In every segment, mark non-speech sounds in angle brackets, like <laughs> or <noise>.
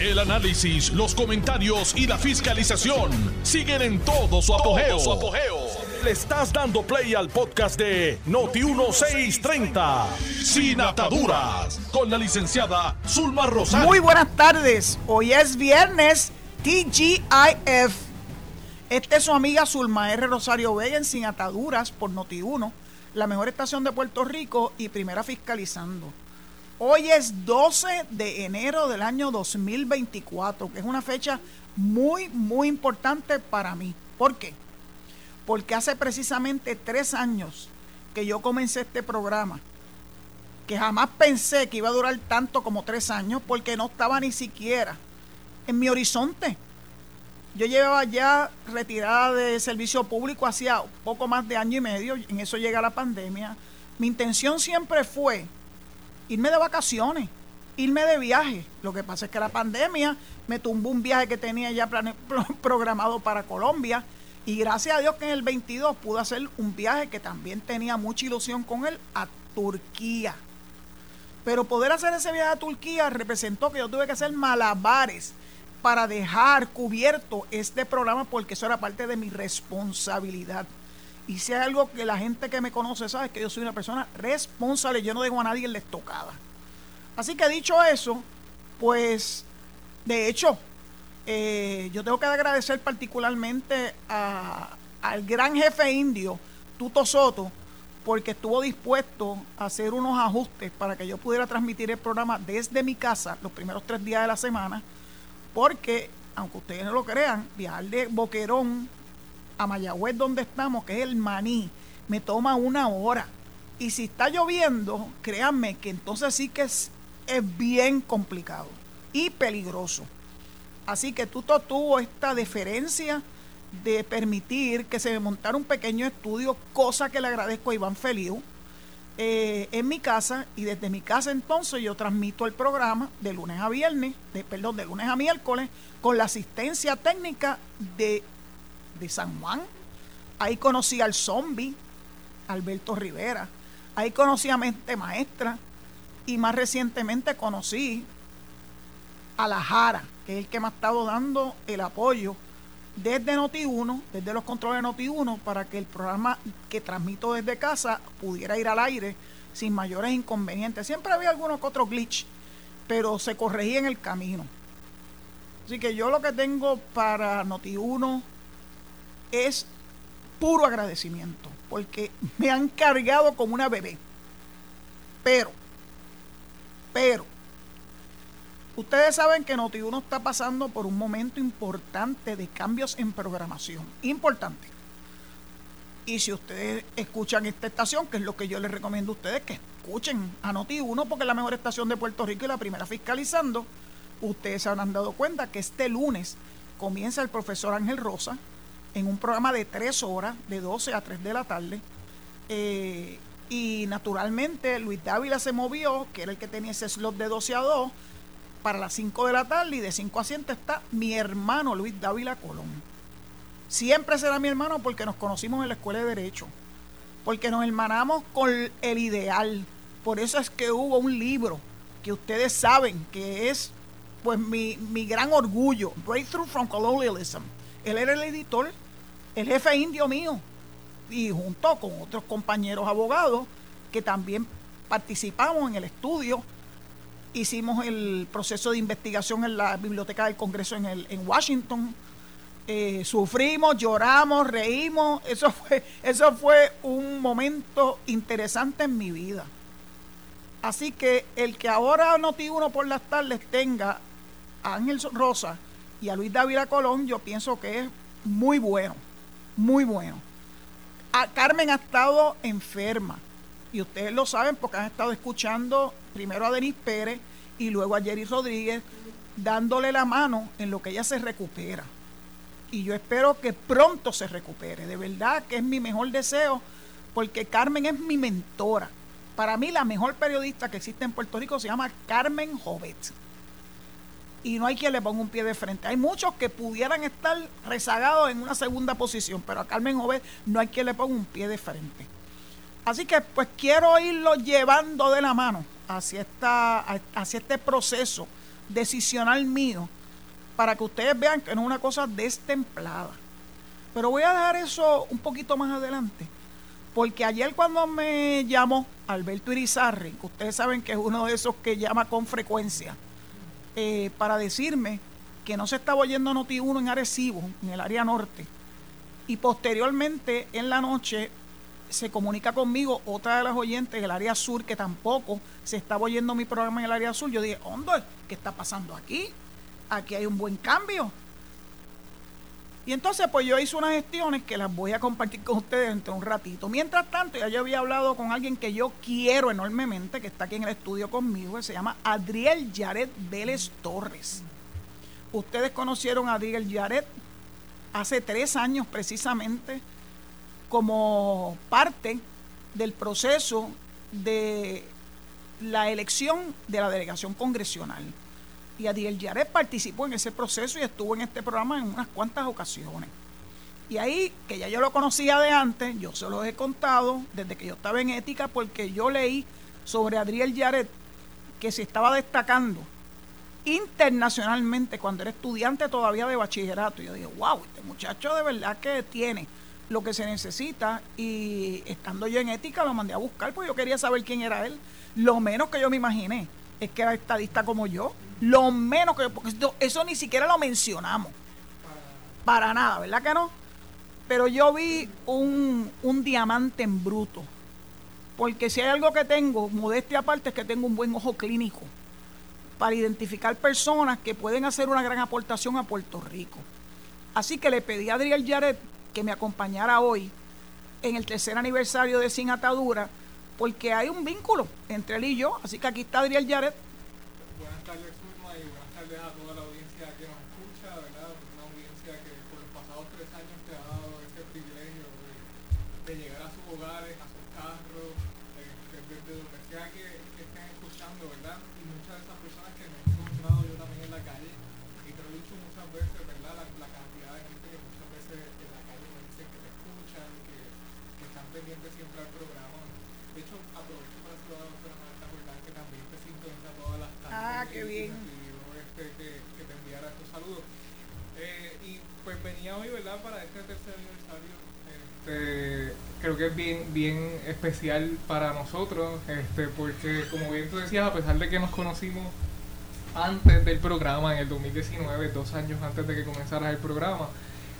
El análisis, los comentarios y la fiscalización siguen en todo su apogeo. Le estás dando play al podcast de Noti1630, Sin Ataduras, con la licenciada Zulma Rosario. Muy buenas tardes. Hoy es viernes TGIF. Esta es su amiga Zulma R. Rosario Vega en Sin Ataduras por Noti1, la mejor estación de Puerto Rico y primera fiscalizando. Hoy es 12 de enero del año 2024, que es una fecha muy, muy importante para mí. ¿Por qué? Porque hace precisamente tres años que yo comencé este programa, que jamás pensé que iba a durar tanto como tres años, porque no estaba ni siquiera en mi horizonte. Yo llevaba ya retirada de servicio público hacía poco más de año y medio, en eso llega la pandemia. Mi intención siempre fue irme de vacaciones, irme de viaje. Lo que pasa es que la pandemia me tumbó un viaje que tenía ya <laughs> programado para Colombia. Y gracias a Dios que en el 22 pude hacer un viaje que también tenía mucha ilusión con él a Turquía. Pero poder hacer ese viaje a Turquía representó que yo tuve que hacer malabares para dejar cubierto este programa porque eso era parte de mi responsabilidad. Y si hay algo que la gente que me conoce sabe que yo soy una persona responsable, yo no dejo a nadie en la estocada. Así que dicho eso, pues de hecho, eh, yo tengo que agradecer particularmente al gran jefe indio, Tuto Soto, porque estuvo dispuesto a hacer unos ajustes para que yo pudiera transmitir el programa desde mi casa los primeros tres días de la semana, porque, aunque ustedes no lo crean, viajar de Boquerón a Mayagüez donde estamos, que es el maní, me toma una hora. Y si está lloviendo, créanme que entonces sí que es, es bien complicado y peligroso. Así que Tuto tuvo esta deferencia de permitir que se me montara un pequeño estudio, cosa que le agradezco a Iván Feliu, eh, en mi casa. Y desde mi casa entonces yo transmito el programa de lunes a viernes, de, perdón, de lunes a miércoles, con la asistencia técnica de de San Juan. Ahí conocí al zombie, Alberto Rivera. Ahí conocí a Mente Maestra. Y más recientemente conocí a La Jara, que es el que me ha estado dando el apoyo desde Noti1, desde los controles de Noti1, para que el programa que transmito desde casa pudiera ir al aire sin mayores inconvenientes. Siempre había algunos otros glitch, pero se corregía en el camino. Así que yo lo que tengo para Noti1 es puro agradecimiento, porque me han cargado como una bebé. Pero, pero, ustedes saben que Noti1 está pasando por un momento importante de cambios en programación. Importante. Y si ustedes escuchan esta estación, que es lo que yo les recomiendo a ustedes, que escuchen a Noti1, porque es la mejor estación de Puerto Rico y la primera fiscalizando, ustedes se habrán dado cuenta que este lunes comienza el profesor Ángel Rosa en un programa de tres horas, de 12 a 3 de la tarde. Eh, y naturalmente Luis Dávila se movió, que era el que tenía ese slot de 12 a 2, para las 5 de la tarde y de 5 a 7 está mi hermano Luis Dávila Colón. Siempre será mi hermano porque nos conocimos en la escuela de Derecho, porque nos hermanamos con el ideal. Por eso es que hubo un libro que ustedes saben que es pues mi, mi gran orgullo, Breakthrough from Colonialism él era el editor, el jefe indio mío, y junto con otros compañeros abogados que también participamos en el estudio, hicimos el proceso de investigación en la Biblioteca del Congreso en, el, en Washington. Eh, sufrimos, lloramos, reímos. <laughs> Eso fue, eso fue un momento interesante en mi vida. Así que el que ahora Noti Uno por las tardes tenga a Ángel Rosa y a Luis David Colón, yo pienso que es muy bueno, muy bueno. A Carmen ha estado enferma y ustedes lo saben porque han estado escuchando primero a Denis Pérez y luego a Jerry Rodríguez dándole la mano en lo que ella se recupera. Y yo espero que pronto se recupere. De verdad que es mi mejor deseo porque Carmen es mi mentora. Para mí la mejor periodista que existe en Puerto Rico se llama Carmen Jovet y no hay quien le ponga un pie de frente. Hay muchos que pudieran estar rezagados en una segunda posición, pero a Carmen Jovet no hay quien le ponga un pie de frente. Así que pues quiero irlo llevando de la mano hacia, esta, hacia este proceso decisional mío para que ustedes vean que no es una cosa destemplada. Pero voy a dejar eso un poquito más adelante. Porque ayer cuando me llamó Alberto Irizarri, que ustedes saben que es uno de esos que llama con frecuencia, eh, para decirme que no se estaba oyendo Noti1 en Arecibo, en el área norte, y posteriormente en la noche se comunica conmigo otra de las oyentes del área sur que tampoco se estaba oyendo mi programa en el área sur. Yo dije, Hondo, ¿qué está pasando aquí? Aquí hay un buen cambio. Y entonces pues yo hice unas gestiones que las voy a compartir con ustedes dentro de un ratito. Mientras tanto, ya yo había hablado con alguien que yo quiero enormemente, que está aquí en el estudio conmigo, que se llama Adriel Yaret Vélez Torres. Ustedes conocieron a Adriel Yaret hace tres años precisamente como parte del proceso de la elección de la delegación congresional. Y Adiel Yaret participó en ese proceso y estuvo en este programa en unas cuantas ocasiones. Y ahí, que ya yo lo conocía de antes, yo se lo he contado desde que yo estaba en ética, porque yo leí sobre Adriel Yaret que se estaba destacando internacionalmente cuando era estudiante todavía de bachillerato. Yo dije, wow, este muchacho de verdad que tiene lo que se necesita. Y estando yo en ética lo mandé a buscar porque yo quería saber quién era él. Lo menos que yo me imaginé es que era estadista como yo. Lo menos que porque eso ni siquiera lo mencionamos. Para nada, ¿verdad que no? Pero yo vi un, un diamante en bruto. Porque si hay algo que tengo, modestia aparte, es que tengo un buen ojo clínico para identificar personas que pueden hacer una gran aportación a Puerto Rico. Así que le pedí a Adriel Yaret que me acompañara hoy en el tercer aniversario de Sin Atadura, porque hay un vínculo entre él y yo. Así que aquí está Adriel Yaret Thank you. Que es bien, bien especial para nosotros, este, porque como bien tú decías, a pesar de que nos conocimos antes del programa, en el 2019, dos años antes de que comenzara el programa,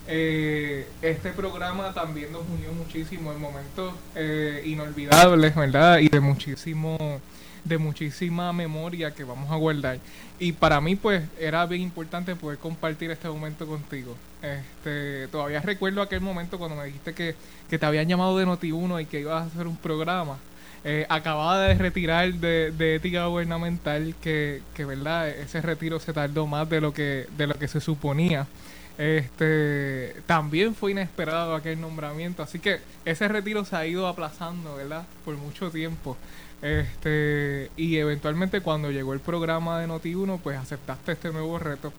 eh, este programa también nos unió muchísimo en momentos eh, inolvidables, ¿verdad? Y de muchísimo de muchísima memoria que vamos a guardar. Y para mí, pues, era bien importante poder compartir este momento contigo. Este, todavía recuerdo aquel momento cuando me dijiste que, que te habían llamado de Noti1 y que ibas a hacer un programa. Eh, acababa de retirar de, de ética gubernamental que, que, verdad, ese retiro se tardó más de lo que, de lo que se suponía. Este también fue inesperado aquel nombramiento, así que ese retiro se ha ido aplazando, ¿verdad? Por mucho tiempo. Este, y eventualmente cuando llegó el programa de Noti1, pues aceptaste este nuevo reto,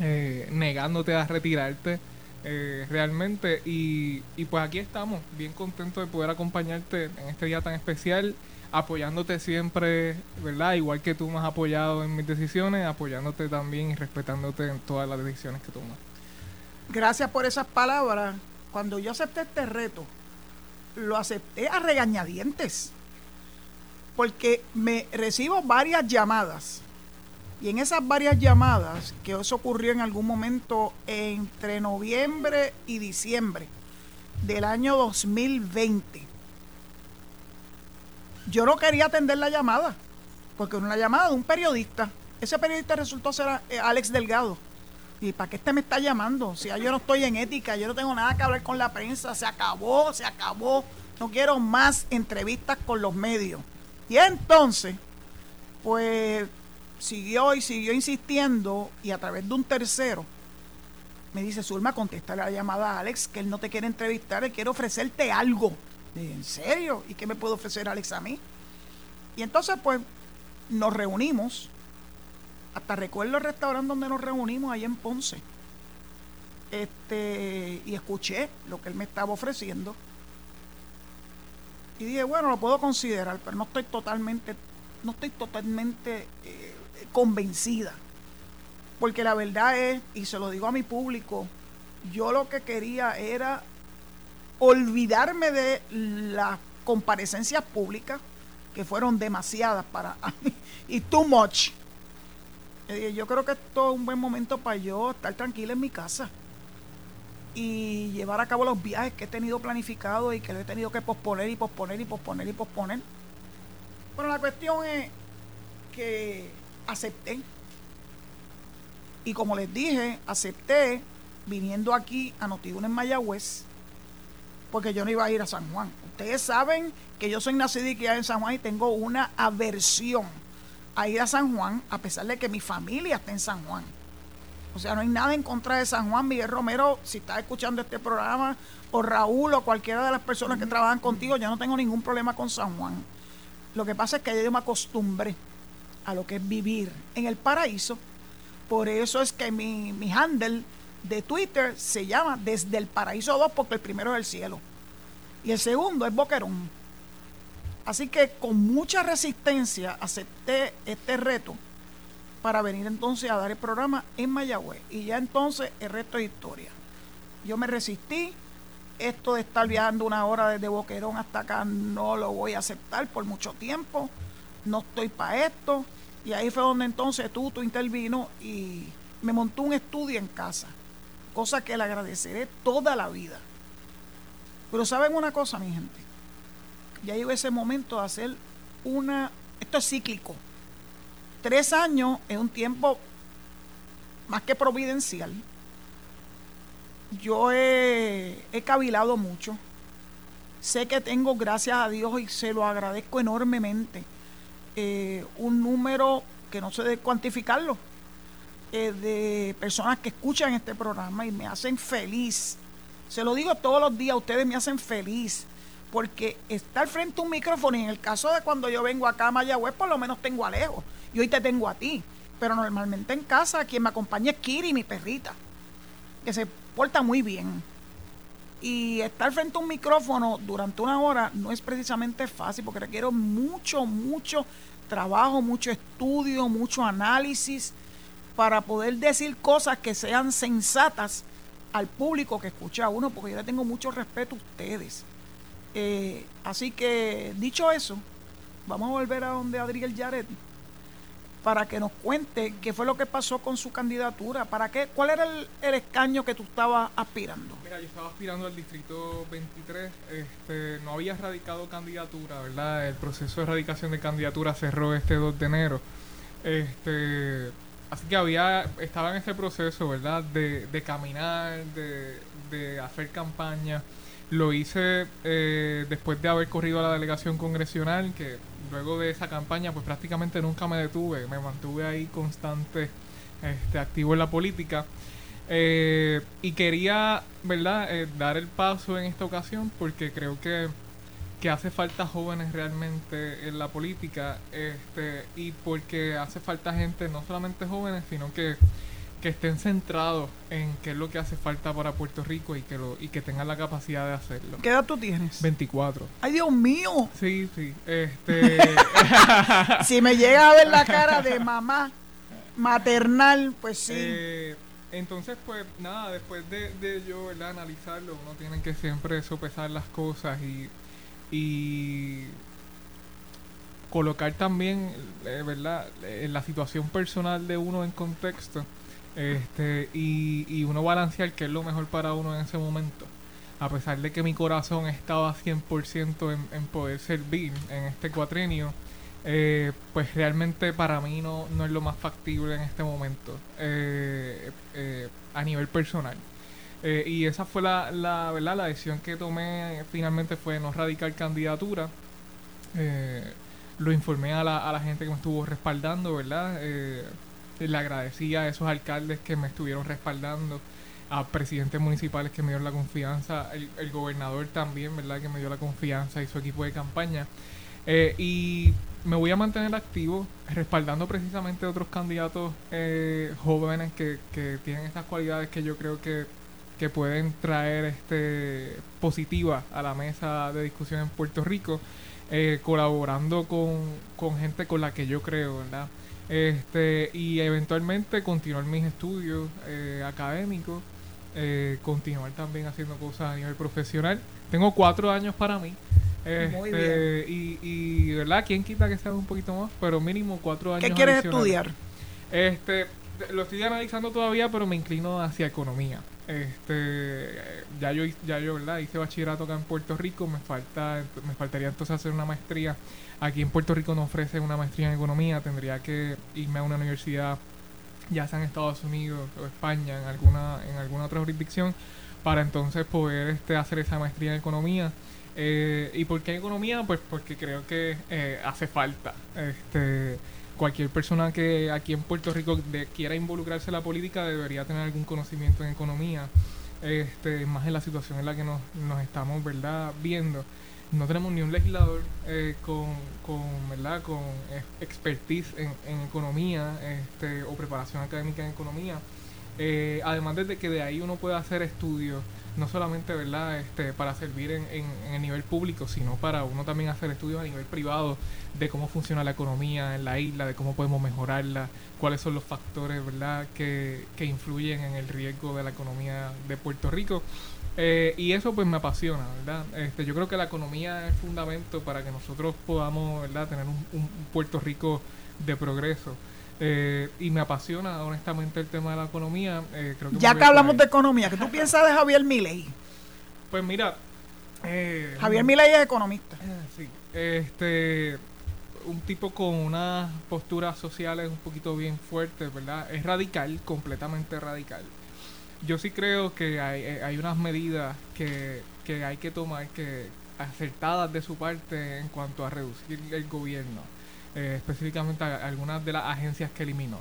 eh, negándote a retirarte eh, realmente. Y, y pues aquí estamos, bien contentos de poder acompañarte en este día tan especial, apoyándote siempre, ¿verdad? Igual que tú me has apoyado en mis decisiones, apoyándote también y respetándote en todas las decisiones que tomas. Gracias por esas palabras. Cuando yo acepté este reto, lo acepté a regañadientes porque me recibo varias llamadas. Y en esas varias llamadas, que eso ocurrió en algún momento entre noviembre y diciembre del año 2020, yo no quería atender la llamada, porque una llamada de un periodista. Ese periodista resultó ser eh, Alex Delgado. ¿Y para qué este me está llamando? Si ya yo no estoy en ética, yo no tengo nada que hablar con la prensa, se acabó, se acabó. No quiero más entrevistas con los medios. Y entonces, pues siguió y siguió insistiendo y a través de un tercero me dice, Zulma, contesta la llamada a Alex, que él no te quiere entrevistar, él quiere ofrecerte algo. ¿en serio? ¿Y qué me puede ofrecer Alex a mí? Y entonces, pues, nos reunimos. Hasta recuerdo el restaurante donde nos reunimos, ahí en Ponce. Este, y escuché lo que él me estaba ofreciendo. Y dije, bueno, lo puedo considerar, pero no estoy totalmente, no estoy totalmente eh, convencida. Porque la verdad es, y se lo digo a mi público, yo lo que quería era olvidarme de las comparecencias públicas, que fueron demasiadas para <laughs> mí, y too much. Yo creo que esto es un buen momento para yo estar tranquila en mi casa y llevar a cabo los viajes que he tenido planificados y que he tenido que posponer y posponer y posponer y posponer. Bueno, la cuestión es que acepté. Y como les dije, acepté viniendo aquí a Notiuno en Mayagüez, porque yo no iba a ir a San Juan. Ustedes saben que yo soy nacida y criada en San Juan y tengo una aversión a ir a San Juan, a pesar de que mi familia está en San Juan. O sea, no hay nada en contra de San Juan. Miguel Romero, si está escuchando este programa, o Raúl, o cualquiera de las personas que trabajan contigo, yo no tengo ningún problema con San Juan. Lo que pasa es que yo me acostumbré a lo que es vivir en el paraíso. Por eso es que mi, mi handle de Twitter se llama Desde el Paraíso 2, porque el primero es el cielo. Y el segundo es Boquerón. Así que con mucha resistencia acepté este reto para venir entonces a dar el programa en Mayagüez. Y ya entonces el resto es historia. Yo me resistí. Esto de estar viajando una hora desde Boquerón hasta acá no lo voy a aceptar por mucho tiempo. No estoy para esto. Y ahí fue donde entonces tú, intervino y me montó un estudio en casa. Cosa que le agradeceré toda la vida. Pero saben una cosa, mi gente ya llegó ese momento de hacer una, esto es cíclico. Tres años es un tiempo más que providencial. Yo he, cavilado mucho. Sé que tengo, gracias a Dios, y se lo agradezco enormemente, eh, un número que no sé de cuantificarlo, eh, de personas que escuchan este programa y me hacen feliz. Se lo digo todos los días, ustedes me hacen feliz porque estar frente a un micrófono, y en el caso de cuando yo vengo acá a Mayagüez, por lo menos tengo a Alejo, y hoy te tengo a ti, pero normalmente en casa quien me acompaña es Kiri, mi perrita, que se porta muy bien. Y estar frente a un micrófono durante una hora no es precisamente fácil, porque requiere mucho, mucho trabajo, mucho estudio, mucho análisis, para poder decir cosas que sean sensatas al público que escucha a uno, porque yo le tengo mucho respeto a ustedes. Eh, así que, dicho eso, vamos a volver a donde Adriel Yaret para que nos cuente qué fue lo que pasó con su candidatura. ¿Para qué? ¿Cuál era el, escaño que tú estabas aspirando? Mira, yo estaba aspirando al distrito 23. Este, no había radicado candidatura, ¿verdad? El proceso de erradicación de candidatura cerró este 2 de enero. Este, así que había, estaba en ese proceso, ¿verdad? De, de caminar, de, de hacer campaña. Lo hice eh, después de haber corrido a la delegación congresional, que luego de esa campaña pues prácticamente nunca me detuve, me mantuve ahí constante, este, activo en la política. Eh, y quería, ¿verdad?, eh, dar el paso en esta ocasión porque creo que, que hace falta jóvenes realmente en la política este, y porque hace falta gente, no solamente jóvenes, sino que que estén centrados en qué es lo que hace falta para Puerto Rico y que lo y que tengan la capacidad de hacerlo. ¿Qué edad tú tienes? 24. Ay, Dios mío. Sí, sí. Este <laughs> si me llega a ver la cara de mamá maternal, pues sí. Eh, entonces, pues nada, después de, de yo ¿verdad? analizarlo, uno tiene que siempre sopesar las cosas y, y colocar también, eh, ¿verdad?, eh, la situación personal de uno en contexto este, y, y uno balancear qué es lo mejor para uno en ese momento. A pesar de que mi corazón estaba 100% en, en poder servir en este cuatrenio, eh, pues realmente para mí no, no es lo más factible en este momento eh, eh, a nivel personal. y esa fue la, la, ¿verdad? la decisión que tomé finalmente fue no radicar candidatura. lo informé a la, a la gente que me estuvo respaldando, ¿verdad? Le agradecía a esos alcaldes que me estuvieron respaldando, a presidentes municipales que me dieron la confianza, el, gobernador también, ¿verdad? Que me dio la confianza y su equipo de campaña. Eh, y me voy a mantener activo, respaldando precisamente a otros candidatos eh, jóvenes que, que tienen estas cualidades que yo creo que, que pueden traer este positiva a la mesa de discusión en Puerto Rico, eh, colaborando con, con gente con la que yo creo, ¿verdad? Este, y eventualmente continuar mis estudios eh, académicos, eh, continuar también haciendo cosas a nivel profesional. Tengo cuatro años para mí. Muy Este, y, y, ¿verdad? ¿Quién quita que sea un poquito más? Pero mínimo cuatro años. ¿Qué quieres estudiar? Este, lo estoy analizando todavía, pero me inclino hacia economía. Este, ya yo, ya yo, ¿verdad? Hice bachillerato acá en Puerto Rico, me falta, me faltaría entonces hacer una maestría. Aquí en Puerto Rico no ofrecen una maestría en economía, tendría que irme a una universidad, ya sea en Estados Unidos o España, en alguna, en alguna otra jurisdicción, para entonces poder este, hacer esa maestría en economía. Eh, ¿Y por qué economía? Pues porque creo que eh, hace falta. Este, cualquier persona que aquí en Puerto Rico quiera involucrarse en la política debería tener algún conocimiento en economía, este, más en la situación en la que nos, nos estamos verdad viendo. No tenemos ni un legislador eh, con, con, ¿verdad? con expertise en, en economía este, o preparación académica en economía. Eh, además de que de ahí uno puede hacer estudios, no solamente verdad este, para servir en, en, en el nivel público, sino para uno también hacer estudios a nivel privado de cómo funciona la economía en la isla, de cómo podemos mejorarla, cuáles son los factores verdad que, que influyen en el riesgo de la economía de Puerto Rico. Eh, y eso pues me apasiona, ¿verdad? Este, yo creo que la economía es fundamento para que nosotros podamos, ¿verdad? Tener un, un Puerto Rico de progreso. Eh, y me apasiona honestamente el tema de la economía. eh, creo que me Ya que hablamos de economía, ¿qué tú piensas de Javier Milei? Pues mira, eh, Javier Milei es economista. eh, sí, este, un tipo con unas posturas sociales un poquito bien fuertes, ¿verdad? Es radical, completamente radical. Yo sí creo que hay, eh, hay unas medidas que, que hay que tomar que acertadas de su parte en cuanto a reducir el gobierno, eh, específicamente algunas de las agencias que eliminó.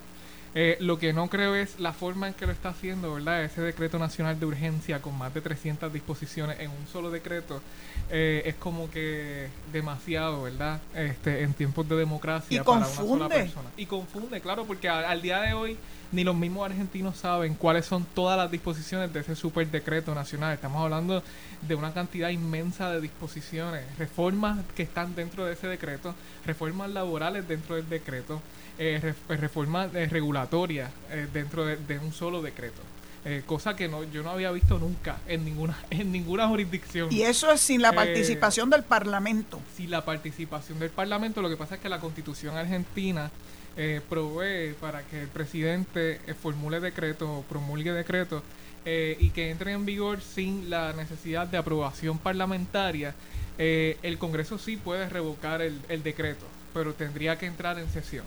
Eh, lo que no creo es la forma en que lo está haciendo, ¿verdad? Ese decreto nacional de urgencia con más de 300 disposiciones en un solo decreto eh, es como que demasiado, ¿verdad? Este, en tiempos de democracia Y para una sola confunde. persona. Y confunde, claro, porque a- al día de hoy ni los mismos argentinos saben cuáles son todas las disposiciones de ese super decreto nacional. Estamos hablando de una cantidad inmensa de disposiciones, reformas que están dentro de ese decreto, reformas laborales dentro del decreto, eh, ref- reformas eh, regulatorias eh, dentro de, de un solo decreto. Eh, cosa que no, yo no había visto nunca en ninguna, <laughs> en ninguna jurisdicción. Y eso es sin la Eh, participación del Parlamento. Si la participación del Parlamento, lo que pasa es que la Constitución argentina eh, provee para que el presidente formule decretos o promulgue decretos eh, y que entren en vigor sin la necesidad de aprobación parlamentaria. Eh, el Congreso sí puede revocar el, el decreto, pero tendría que entrar en sesión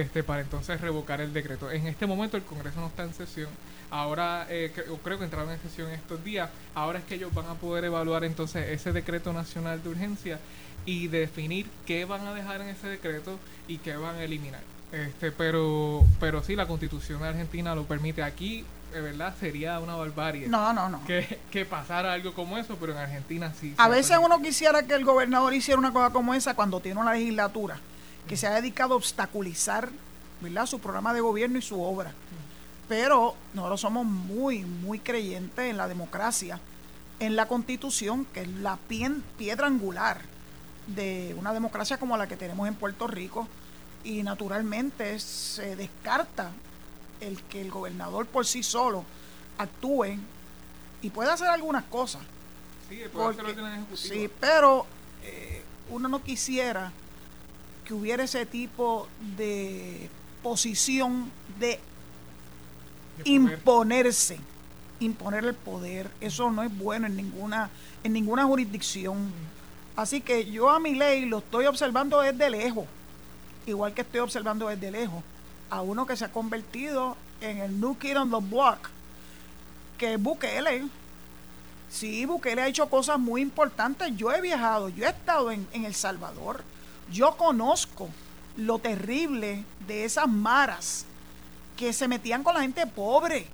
este, para entonces revocar el decreto. En este momento el Congreso no está en sesión. Ahora eh, cre- creo que entraron en sesión estos días. Ahora es que ellos van a poder evaluar entonces ese decreto nacional de urgencia y definir qué van a dejar en ese decreto y qué van a eliminar. Este, pero, pero sí, la constitución de Argentina lo permite. Aquí, de verdad, sería una barbarie No, no, no. que, que pasara algo como eso, pero en Argentina sí. A veces permite. uno quisiera que el gobernador hiciera una cosa como esa cuando tiene una legislatura que se ha dedicado a obstaculizar ¿verdad? su programa de gobierno y su obra. Pero nosotros somos muy, muy creyentes en la democracia, en la constitución, que es la piedra angular de una democracia como la que tenemos en Puerto Rico. Y naturalmente se descarta el que el gobernador por sí solo actúe y pueda hacer algunas cosas. Sí, Porque- ejecutivo. sí, pero eh, uno no quisiera que hubiera ese tipo de posición de imponerse, imponer el poder. Eso no es bueno en ninguna, en ninguna jurisdicción. Así que yo a mi ley lo estoy observando desde lejos, igual que estoy observando desde lejos a uno que se ha convertido en el new kid on the block, que es Bukele. Sí, Bukele ha hecho cosas muy importantes. Yo he viajado, yo he estado en, en El Salvador. Yo conozco lo terrible de esas maras que se metían con la gente pobre,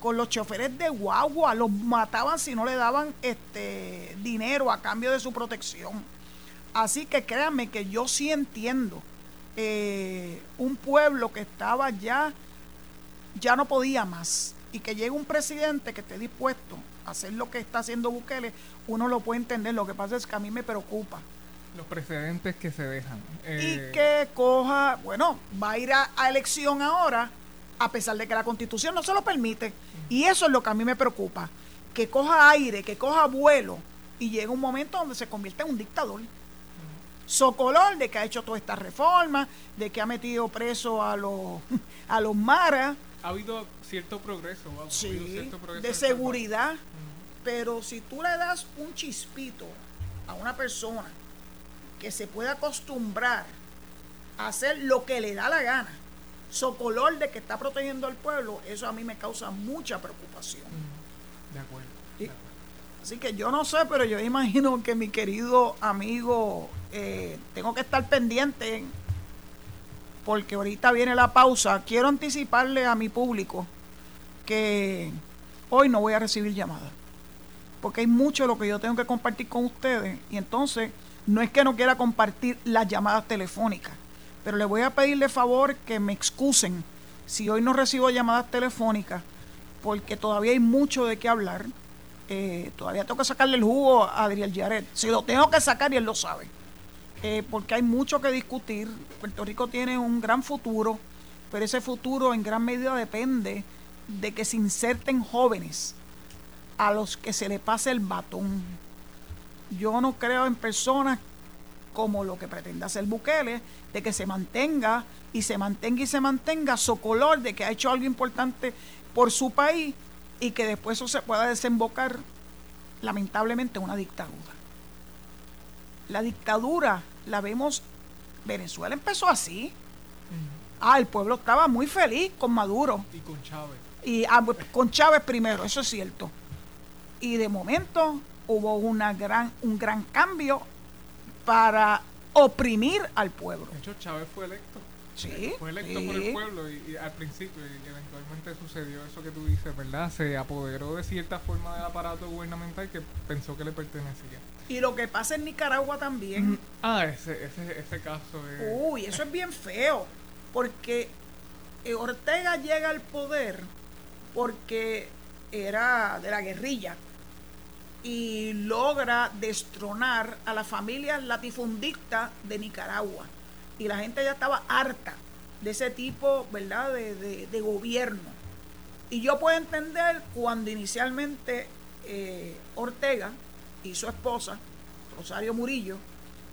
con los choferes de guagua, los mataban si no le daban este dinero a cambio de su protección. Así que créanme que yo sí entiendo eh, un pueblo que estaba ya, ya no podía más. Y que llegue un presidente que esté dispuesto a hacer lo que está haciendo Bukele, uno lo puede entender. Lo que pasa es que a mí me preocupa Los precedentes que se dejan. y Eh, que coja, bueno, va a ir a, a elección ahora, a pesar de que la constitución no se lo permite. Y eso es lo que a mí me preocupa, que coja aire, que coja vuelo y llega un momento donde se convierte en un dictador. Socolor de que ha hecho toda esta reforma, de que ha metido preso a los, <laughs> a los maras, Ha habido cierto progreso, vamos, ha habido sí, cierto progreso de seguridad. Pero si tú le das un chispito a una persona que se puede acostumbrar a hacer lo que le da la gana, socolor de que está protegiendo al pueblo, eso a mí me causa mucha preocupación. Ujú. De acuerdo. Sí. de acuerdo. Así que yo no sé, pero yo imagino que mi querido amigo, eh, tengo que estar pendiente porque ahorita viene la pausa. Quiero anticiparle a mi público que hoy no voy a recibir llamadas. Porque hay mucho de lo que yo tengo que compartir con ustedes. Y entonces, no es que no quiera compartir las llamadas telefónicas. Pero le voy a pedirle favor que me excusen si hoy no recibo llamadas telefónicas. Porque todavía hay mucho de qué hablar. Eh, todavía tengo que sacarle el jugo a Adriel Yaret. Si lo tengo que sacar y él lo sabe. Eh, porque hay mucho que discutir. Puerto Rico tiene un gran futuro, pero ese futuro en gran medida depende de que se inserten jóvenes a los que se le pase el batón. Yo no creo en personas como lo que pretende hacer Bukele, de que se mantenga y se mantenga y se mantenga socolor de que ha hecho algo importante por su país y que después eso se pueda desembocar lamentablemente en una dictadura. La dictadura la vemos, Venezuela empezó así. Ah, el pueblo estaba muy feliz con Maduro Y con Chávez. y ah, pues, con Chávez primero, eso es cierto. Y de momento hubo una gran, un gran cambio para oprimir al pueblo. De hecho, Chávez fue electo. Sí, Fue electo sí. por el pueblo y, y al principio y eventualmente sucedió eso que tú dices, ¿verdad? Se apoderó de cierta forma del aparato gubernamental que pensó que le pertenecía. Y lo que pasa en Nicaragua también, Ah, ese, ese, ese caso es... uy, eso es bien feo, porque Ortega llega al poder porque era de la guerrilla y logra destronar a las familias latifundistas de Nicaragua. Y la gente ya estaba harta de ese tipo, ¿verdad?, de, gobierno. Y yo puedo entender cuando inicialmente eh, Ortega y su esposa, Rosario Murillo,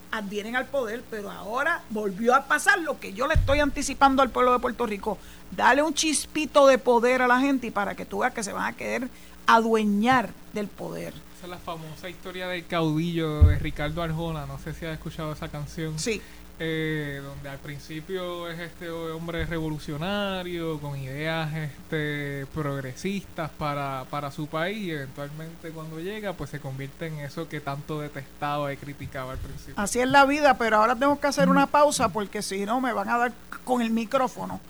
advienen al poder, pero ahora volvió a pasar lo que yo le estoy anticipando al pueblo de Puerto Rico. Dale un chispito de poder a la gente y para que tú veas que se van a querer adueñar del poder. Esa es la famosa historia del caudillo de Ricardo Arjona, no sé si has escuchado esa canción. Sí, eh, donde al principio es este hombre revolucionario con ideas este progresistas para, para su país y eventualmente cuando llega pues se convierte en eso que tanto detestaba y criticaba al principio. así es la vida, pero ahora tengo que hacer una pausa porque si no me van a dar con el micrófono.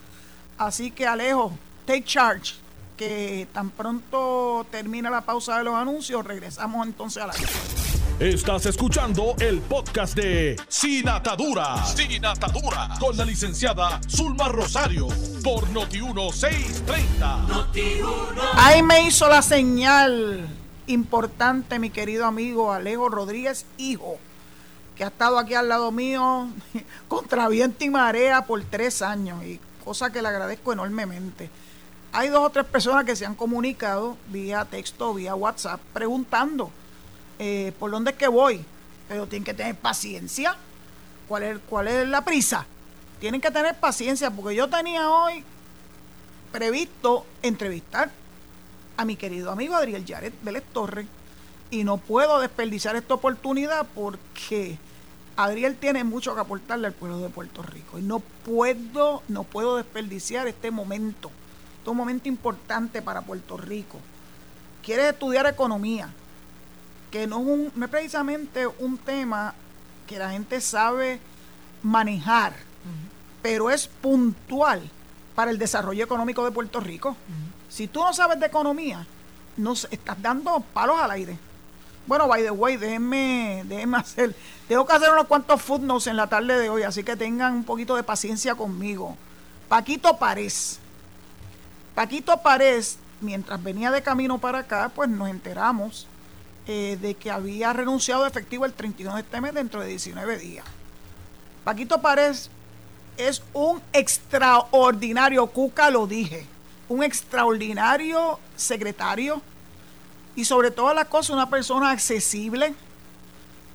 Así que Alejo, take charge, que tan pronto termina la pausa de los anuncios, regresamos entonces a la... Estás escuchando el podcast de Sin Atadura. Sin Atadura. Con la licenciada Zulma Rosario. Por Noti1630. Ahí me hizo la señal importante mi querido amigo Alejo Rodríguez, hijo, que ha estado aquí al lado mío <laughs> contra viento y marea por tres años, y cosa que le agradezco enormemente. Hay dos o tres personas que se han comunicado vía texto, vía WhatsApp, preguntando eh, por dónde es que voy, pero tienen que tener paciencia. ¿Cuál es, ¿Cuál es la prisa? Tienen que tener paciencia, porque yo tenía hoy previsto entrevistar a mi querido amigo Adriel Yaret Vélez Torres y no puedo desperdiciar esta oportunidad porque Adriel tiene mucho que aportarle al pueblo de Puerto Rico y no puedo, no puedo desperdiciar este momento. Este es un momento importante para Puerto Rico. Quieres estudiar economía, que no es, un- no es precisamente un tema que la gente sabe manejar, pero es puntual para el desarrollo económico de Puerto Rico. Si tú no sabes de economía, no sé, estás dando palos al aire. Bueno, by the way, déjenme, déjenme <laughs> hacer, tengo que hacer unos cuantos footnotes en la tarde de hoy, así que tengan un poquito de paciencia conmigo. Paquito Párez. Paquito Párez, mientras venía de camino para acá, pues nos enteramos eh, de que había renunciado efectivo el 31 de este mes dentro de 19 días. Paquito Párez es un extraordinario, Cuca lo dije, un extraordinario secretario y sobre todas las cosas una persona accesible,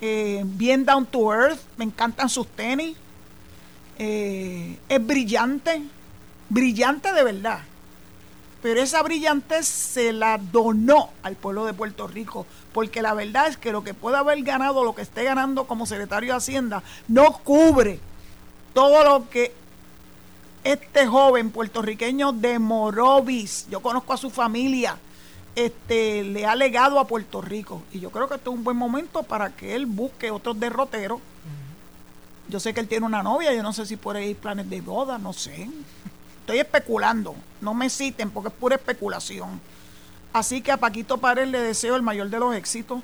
eh, bien down to earth, me encantan sus tenis, eh, es brillante, brillante de verdad. Pero esa brillantez se la donó al pueblo de Puerto Rico, porque la verdad es que lo que puede haber ganado, lo que esté ganando como secretario de Hacienda, no cubre todo lo que este joven puertorriqueño de Morovis, yo conozco a su familia, este, le ha legado a Puerto Rico. Y yo creo que esto es un buen momento para que él busque otros derroteros. Yo sé que él tiene una novia, yo no sé si por ahí planes de boda, no sé. Estoy especulando, no me citen porque es pura especulación. Así que a Paquito Párez le deseo el mayor de los éxitos.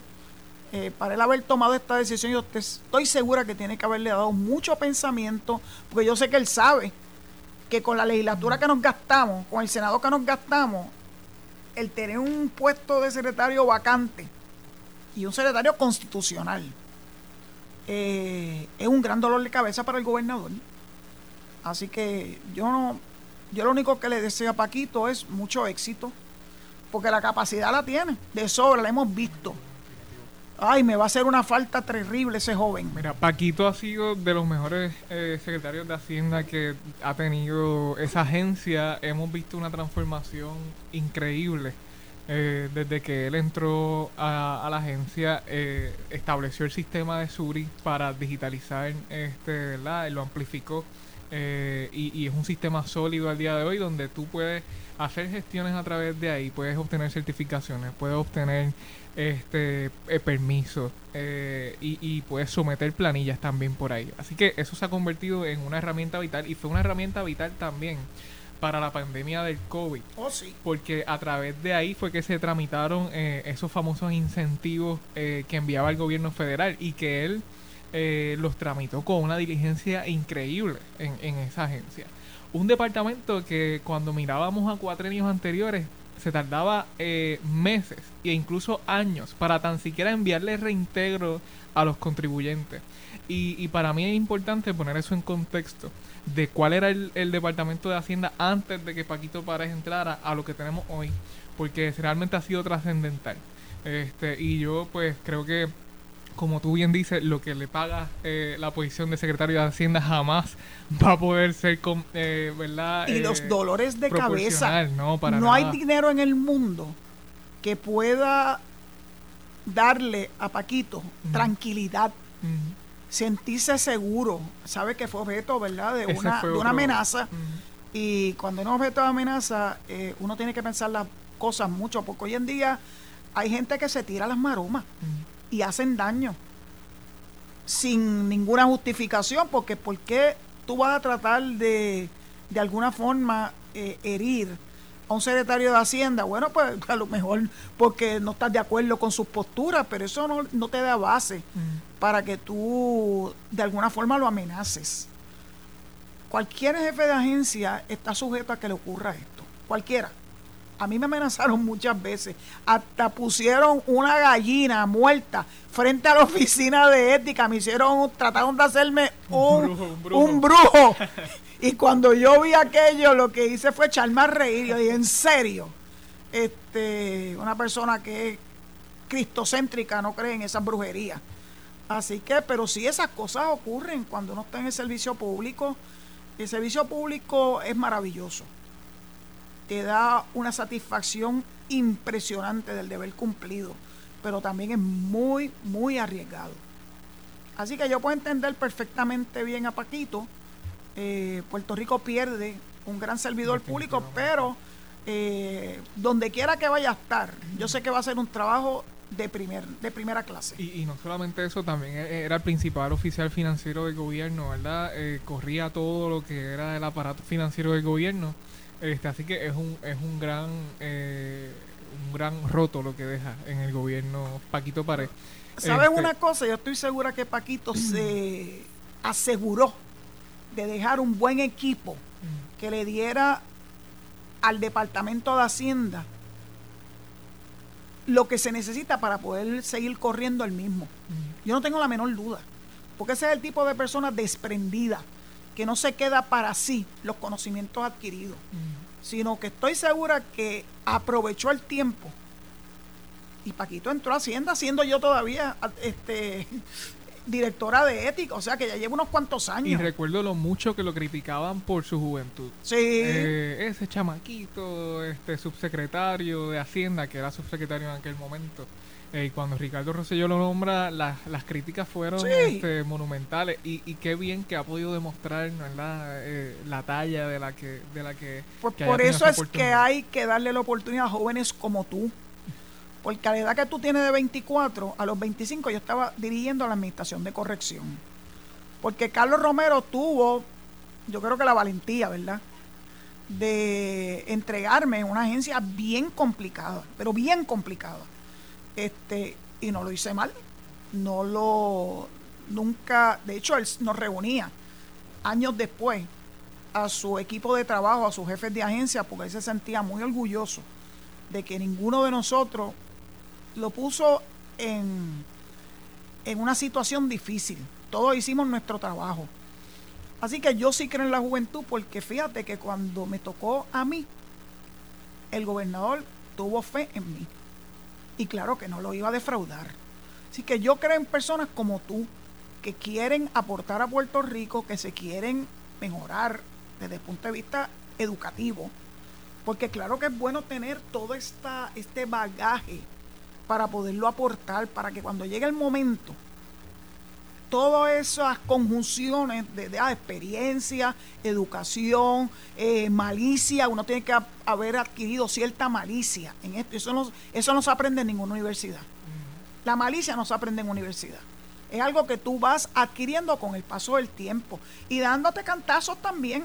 Eh, para él haber tomado esta decisión, yo estoy segura que tiene que haberle dado mucho pensamiento, porque yo sé que él sabe que con la legislatura que nos gastamos, con el Senado que nos gastamos, el tener un puesto de secretario vacante y un secretario constitucional eh, es un gran dolor de cabeza para el gobernador. Así que yo no, yo lo único que le deseo a Paquito es mucho éxito, porque la capacidad la tiene, de sobra, la hemos visto. Ay, me va a hacer una falta terrible ese joven. Mira, Paquito ha sido de los mejores eh, secretarios de Hacienda que ha tenido esa agencia. Hemos visto una transformación increíble. Eh, desde que él entró a, la agencia, eh, estableció el sistema de Suri para digitalizar, este, ¿verdad? Lo amplificó y, y, es un sistema sólido al día de hoy donde tú puedes hacer gestiones a través de ahí, puedes obtener certificaciones, puedes obtener este eh, permisos eh, y, y, puedes someter planillas también por ahí. Así que eso se ha convertido en una herramienta vital y fue una herramienta vital también para la pandemia del COVID. Oh, sí. Porque a través de ahí fue que se tramitaron eh, esos famosos incentivos que enviaba el gobierno federal y que él los tramitó con una diligencia increíble en, en esa agencia. Un departamento que cuando mirábamos a cuatrenios anteriores se tardaba eh, meses e incluso años para tan siquiera enviarle reintegro a los contribuyentes. Y, para mí es importante poner eso en contexto de cuál era el, Departamento de Hacienda antes de que Paquito Párez entrara a lo que tenemos hoy, porque realmente ha sido trascendental. Este, y yo pues creo que como tú bien dices, lo que le paga eh, la posición de secretario de Hacienda jamás va a poder ser, con, eh, ¿verdad? Y los eh, dolores de cabeza. No, no hay dinero en el mundo que pueda darle a Paquito tranquilidad, sentirse seguro. Sabe que fue objeto, ¿verdad?, de, una, de una amenaza. Y cuando uno es objeto de amenaza, uno tiene que pensar las cosas mucho, porque hoy en día hay gente que se tira las maromas y hacen daño sin ninguna justificación, porque ¿por qué tú vas a tratar de, de alguna forma, eh, herir a un secretario de Hacienda? Bueno, pues <laughs> a lo mejor porque no estás de acuerdo con sus posturas, pero eso no, no te da base mm. para que tú de alguna forma lo amenaces. Cualquier jefe de agencia está sujeto a que le ocurra esto, cualquiera. A mí me amenazaron muchas veces. Hasta pusieron una gallina muerta frente a la oficina de ética. Me hicieron, trataron de hacerme un, brujo, Y cuando yo vi aquello, lo que hice fue echarme a reír. Yo dije, en serio, este, una persona que es cristocéntrica no cree en esas brujerías. Así que, pero si esas cosas ocurren cuando uno está en el servicio público. El servicio público es maravilloso te da una satisfacción impresionante del deber cumplido, pero también es muy, muy arriesgado. Así que yo puedo entender perfectamente bien a Paquito. Eh, Puerto Rico pierde un gran servidor público, pero eh, donde quiera que vaya a estar, yo sé que va a ser un trabajo de, primer, de primera clase. Y, no solamente eso, también e, era el principal oficial financiero del gobierno, ¿verdad? Eh, corría todo lo que era el aparato financiero del gobierno este, así que es un, es un gran eh, un gran roto lo que deja en el gobierno Paquito Pared. ¿Sabes este, una cosa? Yo estoy segura que Paquito se aseguró de dejar un buen equipo que le diera al Departamento de Hacienda lo que se necesita para poder seguir corriendo el mismo. Yo no tengo la menor duda, porque ese es el tipo de persona desprendida, que no se queda para sí los conocimientos adquiridos, sino que estoy segura que aprovechó el tiempo. Y Paquito entró a Hacienda, siendo yo todavía este, <laughs> directora de ética, o sea que ya lleva unos cuantos años. Y recuerdo lo mucho que lo criticaban por su juventud. Sí. Eh, ese chamaquito, este subsecretario de Hacienda, que era subsecretario en aquel momento. Eh, cuando Ricardo Rosselló lo nombra, las, las críticas fueron este, monumentales. Y, y, qué bien que ha podido demostrar eh, la talla de la que... De la que, pues por eso es que hay que darle la oportunidad a jóvenes como tú porque a la edad que tú tienes de 24, a los 25 yo estaba dirigiendo la administración de corrección. Porque Carlos Romero tuvo, yo creo que la valentía, ¿verdad? De entregarme una agencia bien complicada, pero bien complicada. Este, y no lo hice mal. No lo, nunca, de hecho, él nos reunía años después a su equipo de trabajo, a sus jefes de agencia, porque él se sentía muy orgulloso de que ninguno de nosotros lo puso en, en una situación difícil. Todos hicimos nuestro trabajo. Así que yo sí creo en la juventud porque fíjate que cuando me tocó a mí, el gobernador tuvo fe en mí. Y claro que no lo iba a defraudar. Así que yo creo en personas como tú, que quieren aportar a Puerto Rico, que se quieren mejorar desde el punto de vista educativo. Porque claro que es bueno tener todo esta, este bagaje para poderlo aportar, para que cuando llegue el momento, todas esas conjunciones de, ah, experiencia, educación, eh, malicia, uno tiene que haber adquirido cierta malicia en esto. Eso no, eso no se aprende en ninguna universidad. La malicia no se aprende en universidad. Es algo que tú vas adquiriendo con el paso del tiempo y dándote cantazos también.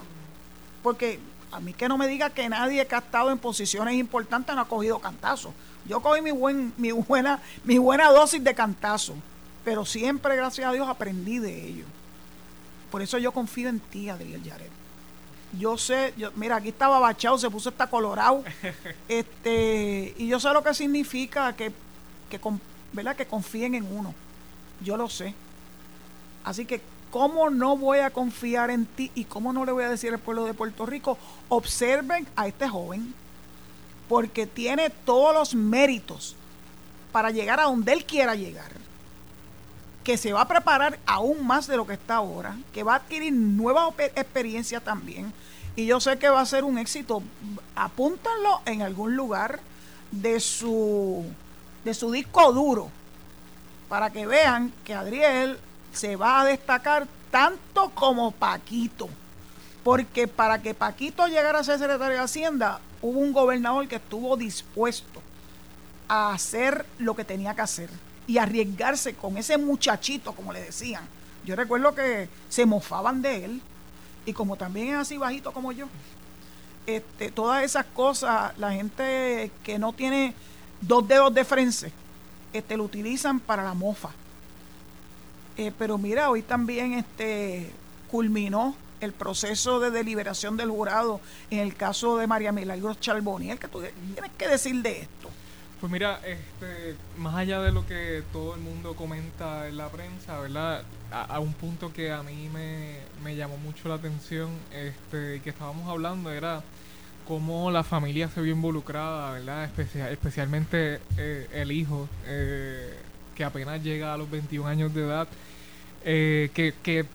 Porque a mí que no me diga que nadie que ha estado en posiciones importantes no ha cogido cantazos. Yo cogí mi, buen, mi, buena, mi buena dosis de cantazo, pero siempre, gracias a Dios, aprendí de ello. Por eso yo confío en ti, Adriel Yaret. Yo sé, yo, mira, aquí estaba bachado, se puso esta colorado, <laughs> este, y yo sé lo que significa que, que, ¿verdad? que confíen en uno. Yo lo sé. Así que, ¿cómo no voy a confiar en ti y cómo no le voy a decir al pueblo de Puerto Rico? Observen a este joven porque tiene todos los méritos para llegar a donde él quiera llegar, que se va a preparar aún más de lo que está ahora, que va a adquirir nuevas experiencias también, y yo sé que va a ser un éxito. Apúntanlo en algún lugar de su, de su disco duro, para que vean que Adriel se va a destacar tanto como Paquito. Porque para que Paquito llegara a ser secretario de Hacienda, hubo un gobernador que estuvo dispuesto a hacer lo que tenía que hacer y arriesgarse con ese muchachito, como le decían. Yo recuerdo que se mofaban de él y como también es así bajito como yo, este, todas esas cosas, la gente que no tiene dos dedos de frente, este, lo utilizan para la mofa. Eh, pero mira, hoy también este, culminó el proceso de deliberación del jurado en el caso de María Milagros Charboniel, que tú tienes que decir de esto. Pues mira, este, más allá de lo que todo el mundo comenta en la prensa, ¿verdad? A, un punto que a mí me, llamó mucho la atención, este, que estábamos hablando, era cómo la familia se vio involucrada, ¿verdad? especialmente eh, el hijo, eh, que apenas llega a los 21 años de edad, eh, que, que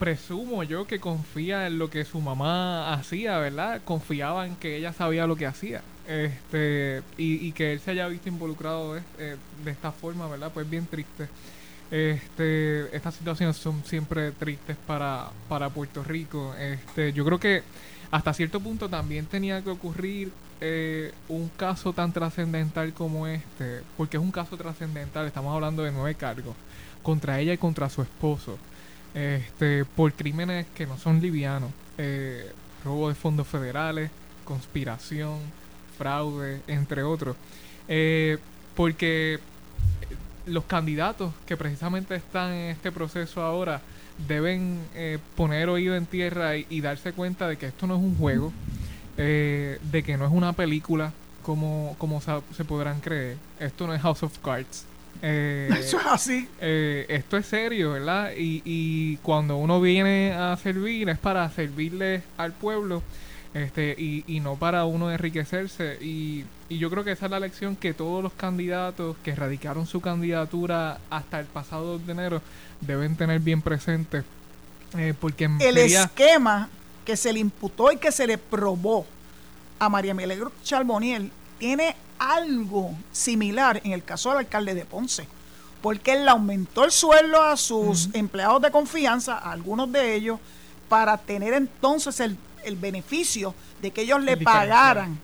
presumo yo que confía en lo que su mamá hacía, ¿verdad? Confiaba en que ella sabía lo que hacía. Este, y, que él se haya visto involucrado de, eh, de, esta forma, ¿verdad? Pues bien triste. Este, estas situaciones son siempre tristes para, para Puerto Rico. Este, yo creo que hasta cierto punto también tenía que ocurrir eh, un caso tan trascendental como este, porque es un caso trascendental, estamos hablando de nueve cargos, contra ella y contra su esposo este, por crímenes que no son livianos, eh, robo de fondos federales, conspiración, fraude, entre otros. Eh, porque los candidatos que precisamente están en este proceso ahora deben eh, poner oído en tierra y, darse cuenta de que esto no es un juego, de que no es una película como, como se podrán creer. Esto no es House of Cards. Eh, <laughs> Eso es así. Eh, esto es serio, ¿verdad? Y, y cuando uno viene a servir es para servirle al pueblo este y, y no para uno enriquecerse. Y, y yo creo que esa es la lección que todos los candidatos que radicaron su candidatura hasta el pasado de enero deben tener bien presente. Eh, porque el esquema que se le imputó y que se le probó a María Milagro Charboniel tiene algo similar en el caso del alcalde de Ponce, porque él aumentó el sueldo a sus empleados de confianza, a algunos de ellos, para tener entonces el, beneficio de que ellos le pagaran,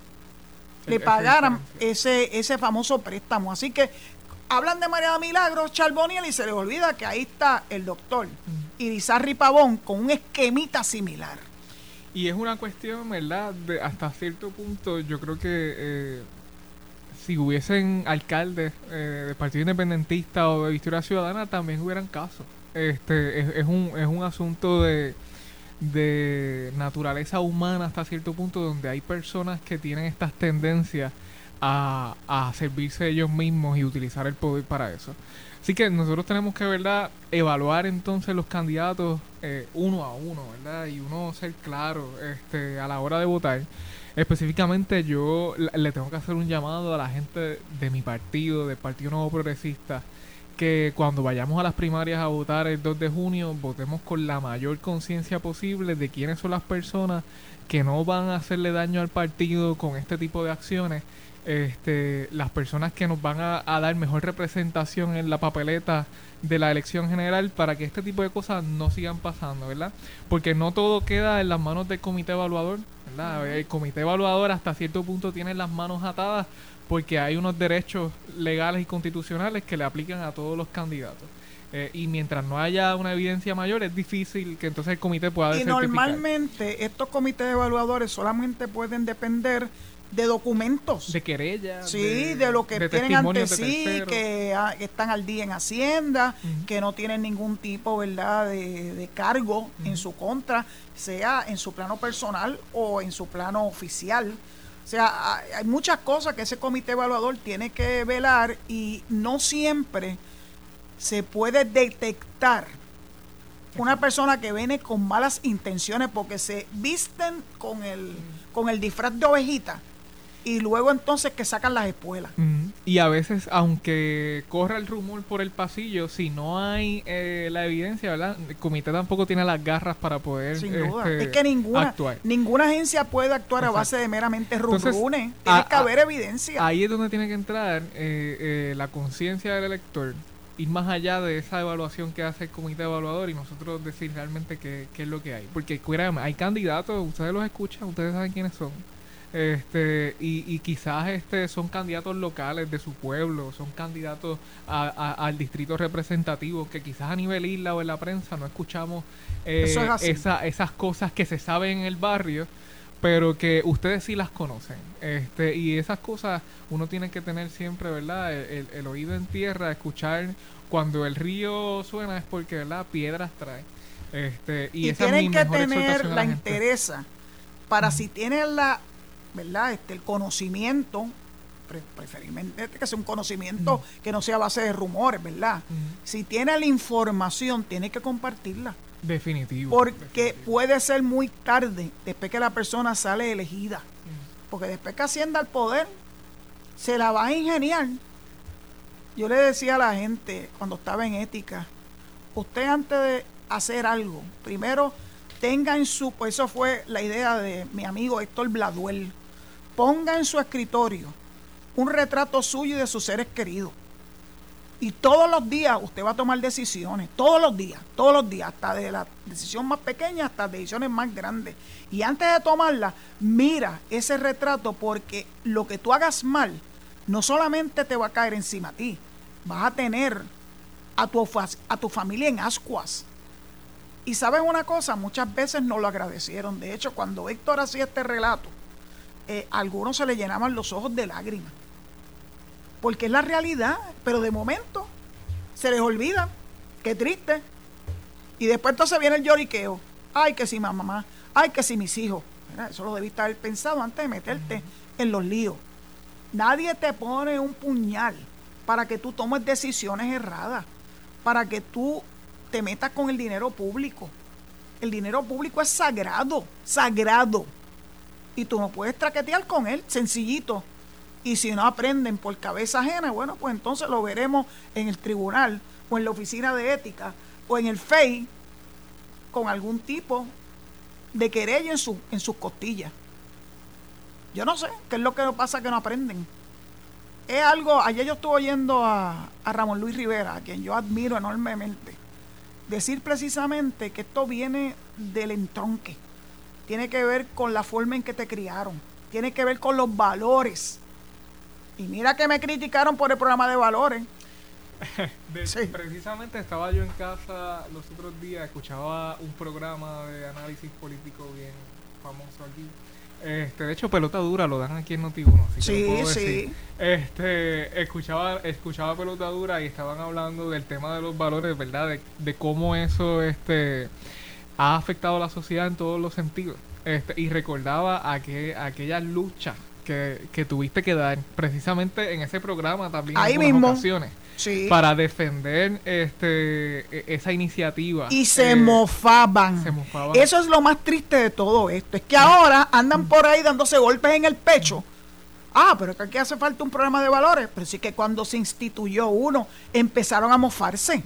le pagaran ese, ese famoso préstamo. Así que hablan de María Milagros Charboniel y se les olvida que ahí está el doctor Irizarri Pavón con un esquemita similar. Y es una cuestión, ¿verdad? De, hasta cierto punto, yo creo que eh, si hubiesen alcaldes eh, de Partido Independentista o de Historia Ciudadana, también hubieran casos. Este, es, es, un, es un asunto de, de naturaleza humana hasta cierto punto, donde hay personas que tienen estas tendencias a, a servirse ellos mismos y utilizar el poder para eso. Así que nosotros tenemos que, ¿verdad?, evaluar entonces los candidatos eh, uno a uno, ¿verdad? Y uno ser claro este, a la hora de votar. Específicamente yo le tengo que hacer un llamado a la gente de mi partido, del Partido Nuevo Progresista, que cuando vayamos a las primarias a votar el 2 de junio, votemos con la mayor conciencia posible de quiénes son las personas que no van a hacerle daño al partido con este tipo de acciones este, las personas que nos van a, dar mejor representación en la papeleta de la elección general para que este tipo de cosas no sigan pasando, ¿verdad? Porque no todo queda en las manos del comité evaluador, ¿verdad? El comité evaluador hasta cierto punto tiene las manos atadas porque hay unos derechos legales y constitucionales que le aplican a todos los candidatos. Eh, y mientras no haya una evidencia mayor, es difícil que entonces el comité pueda Y normalmente estos comités evaluadores solamente pueden depender de documentos. De querella. Sí, de, lo que tienen ante sí, que, están al día en Hacienda, que no tienen ningún tipo, ¿verdad?, de, cargo en su contra, sea en su plano personal o en su plano oficial. O sea, hay muchas cosas que ese comité evaluador tiene que velar y no siempre se puede detectar una persona que viene con malas intenciones porque se visten con el, con el disfraz de ovejita y luego entonces que sacan las espuelas. Y a veces, aunque corra el rumor por el pasillo, si no hay eh, la evidencia, ¿verdad? El comité tampoco tiene las garras para poder Sin duda. Este, es que ninguna, ninguna agencia puede actuar a base de meramente rumores. Tiene que haber evidencia. Ahí es donde tiene que entrar eh, eh, la conciencia del elector ir más allá de esa evaluación que hace el comité evaluador y nosotros decir realmente qué, qué es lo que hay. Porque hay candidatos, ustedes los escuchan, ustedes saben quiénes son este y, y, quizás este son candidatos locales de su pueblo, son candidatos al distrito representativo que quizás a nivel isla o en la prensa no escuchamos eh, esas cosas que se saben en el barrio, pero que ustedes sí las conocen. Este y esas cosas uno tiene que tener siempre, ¿verdad? El, oído en tierra, escuchar cuando el río suena es porque, ¿verdad? Piedras trae. Este, y, y tienen que tener la, interesa para si tienen la ¿verdad? Este, el conocimiento, preferiblemente que sea un conocimiento que no sea a base de rumores, ¿verdad? Si tiene la información, tiene que compartirla. Definitivo. Porque puede ser muy tarde, después que la persona sale elegida. Porque después que ascienda al poder, se la va a ingeniar. Yo le decía a la gente cuando estaba en ética, usted antes de hacer algo, primero tenga en su, pues eso fue la idea de mi amigo Héctor Bladuel, ponga en su escritorio un retrato suyo y de sus seres queridos. Y todos los días usted va a tomar decisiones, todos los días, todos los días, hasta de la decisión más pequeña hasta decisiones más grandes. Y antes de tomarla, mira ese retrato porque lo que tú hagas mal no solamente te va a caer encima a ti, vas a tener a tu, a tu familia en ascuas. Y sabes una cosa, muchas veces no lo agradecieron. De hecho, cuando Héctor hacía este relato, eh, algunos se le llenaban los ojos de lágrimas. Porque es la realidad, pero de momento se les olvida. Qué triste. Y después entonces viene el lloriqueo. Ay, que si mamá, ay, que si mis hijos. Eso lo debiste haber pensado antes de meterte en los líos. Nadie te pone un puñal para que tú tomes decisiones erradas, para que tú te metas con el dinero público. El dinero público es sagrado, sagrado. Y tú no puedes traquetear con él, sencillito. Y si no aprenden por cabeza ajena, bueno, pues entonces lo veremos en el tribunal o en la oficina de ética o en el FEI con algún tipo de querella en, su, en sus costillas. Yo no sé qué es lo que pasa que no aprenden. Es algo, ayer yo estuve oyendo a, a Ramón Luis Rivera, a quien yo admiro enormemente, decir precisamente que esto viene del entronque. Tiene que ver con la forma en que te criaron. Tiene que ver con los valores. Y mira que me criticaron por el programa de valores. <laughs> Precisamente estaba yo en casa los otros días, escuchaba un programa de análisis político bien famoso aquí. Este, de hecho, pelota dura lo dan aquí en Noti1. sí, sí. Este, escuchaba, escuchaba pelota dura y estaban hablando del tema de los valores, ¿verdad? De, de cómo eso este, ha afectado a la sociedad en todos los sentidos. Este, y recordaba aquel, aquella lucha que, que, tuviste que dar precisamente en ese programa también Ahí en mismo. ocasiones para defender este e, esa iniciativa. Y se, eh, mofaban. Eso es lo más triste de todo esto. Es que ahora andan por ahí dándose golpes en el pecho. Ah, pero que aquí hace falta un programa de valores. Pero sí que cuando se instituyó uno, empezaron a mofarse.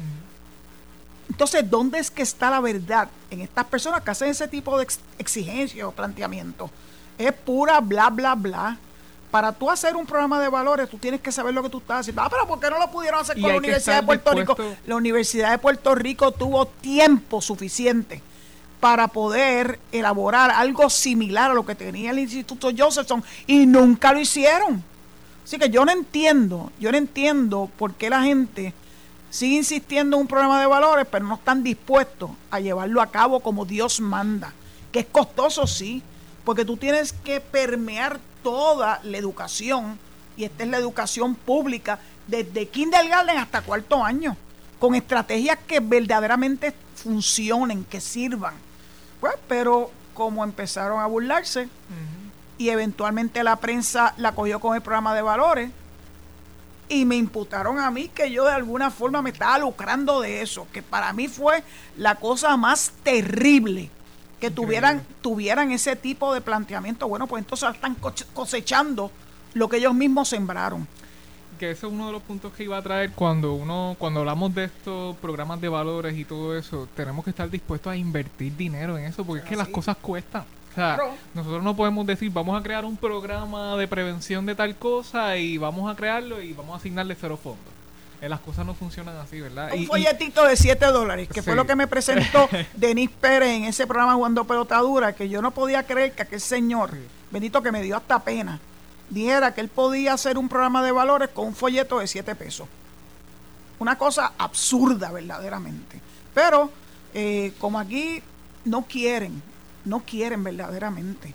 Entonces, ¿dónde es que está la verdad en estas personas que hacen ese tipo de exigencias o planteamientos? Es pura bla, bla, bla para tú hacer un programa de valores, tú tienes que saber lo que tú estás haciendo. Ah, pero ¿por qué no lo pudieron hacer con la Universidad de Puerto Rico? La Universidad de Puerto Rico tuvo tiempo suficiente para poder elaborar algo similar a lo que tenía el Instituto Josephson y nunca lo hicieron. Así que yo no entiendo, yo no entiendo por qué la gente sigue insistiendo en un programa de valores, pero no están dispuestos a llevarlo a cabo como Dios manda. Que es costoso, sí, porque tú tienes que permear toda la educación, y esta es la educación pública, desde kindergarten hasta cuarto año, con estrategias que verdaderamente funcionen, que sirvan. Pues, pero como empezaron a burlarse, y eventualmente la prensa la cogió con el programa de valores, y me imputaron a mí que yo de alguna forma me estaba lucrando de eso, que para mí fue la cosa más terrible que tuvieran, tuvieran ese tipo de planteamiento, bueno, pues entonces están cosechando lo que ellos mismos sembraron. Que ese es uno de los puntos que iba a traer cuando uno, cuando hablamos de estos programas de valores y todo eso, tenemos que estar dispuestos a invertir dinero en eso, porque es que las cosas cuestan. Nosotros no podemos decir, vamos a crear un programa de prevención de tal cosa y vamos a crearlo y vamos a asignarle cero fondos. Eh, las cosas no funcionan así, ¿verdad? Un folletito de 7 dólares, que fue lo que me presentó <laughs> Denis Pérez en ese programa Jugando Pelotadura, que yo no podía creer que aquel señor, bendito que me dio hasta pena, dijera que él podía hacer un programa de valores con un folleto de 7 pesos. Una cosa absurda, verdaderamente. Pero, eh, como aquí no quieren, no quieren verdaderamente,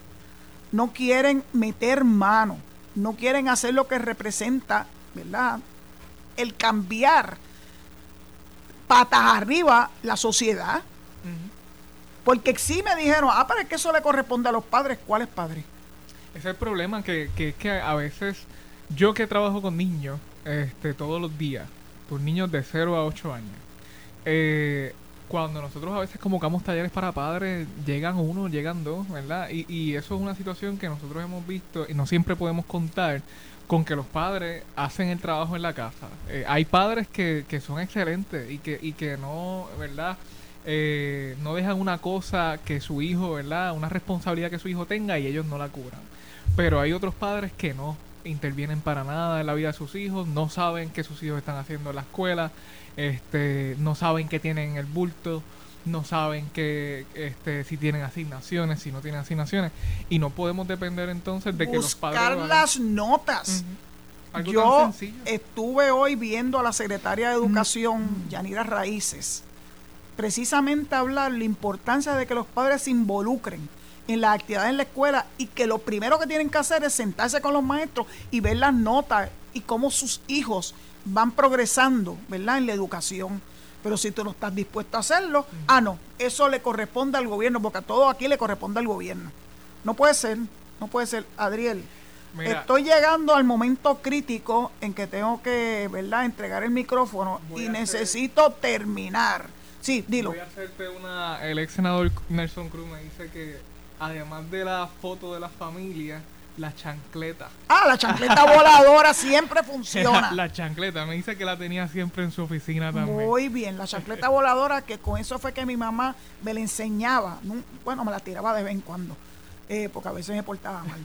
no quieren meter mano, no quieren hacer lo que representa, ¿verdad? el cambiar patas arriba la sociedad. Porque sí me dijeron, ah, pero es que eso le corresponde a los padres. ¿Cuáles padres? Ese es el problema, que, que, que a veces yo que trabajo con niños este, todos los días, por niños de 0 a 8 años, eh, cuando nosotros a veces convocamos talleres para padres, llegan uno, llegan dos, ¿verdad? Y, y eso es una situación que nosotros hemos visto y no siempre podemos contar con que los padres hacen el trabajo en la casa. Eh, hay padres que, que, son excelentes y que, y que no, ¿verdad? Eh, no dejan una cosa que su hijo, ¿verdad? Una responsabilidad que su hijo tenga y ellos no la cubran. Pero hay otros padres que no intervienen para nada en la vida de sus hijos, no saben qué sus hijos están haciendo en la escuela, este, no saben qué tienen en el bulto, no saben que este, si tienen asignaciones, si no tienen asignaciones, y no podemos depender entonces de que los padres... Buscar las notas. Yo estuve hoy viendo a la secretaria de Educación, Yanira Raíces, precisamente hablar la importancia de que los padres se involucren en la actividad en la escuela y que lo primero que tienen que hacer es sentarse con los maestros y ver las notas y cómo sus hijos van progresando, ¿verdad? En la educación. Pero si tú no estás dispuesto a hacerlo, ah, no, eso le corresponde al gobierno, porque a todo aquí le corresponde al gobierno. No puede ser, no puede ser. Adriel, Estoy llegando al momento crítico en que tengo que, ¿verdad?, entregar el micrófono y necesito terminar. Sí, dilo. Voy a hacerte una. El ex senador Nelson Cruz me dice que, además de la foto de la familia, la chancleta. Ah, la chancleta voladora siempre funciona. <laughs> la chancleta, me dice que la tenía siempre en su oficina también. Muy bien, la chancleta voladora, que con eso fue que mi mamá me la enseñaba. Bueno, me la tiraba de vez en cuando, eh, porque a veces me portaba mal.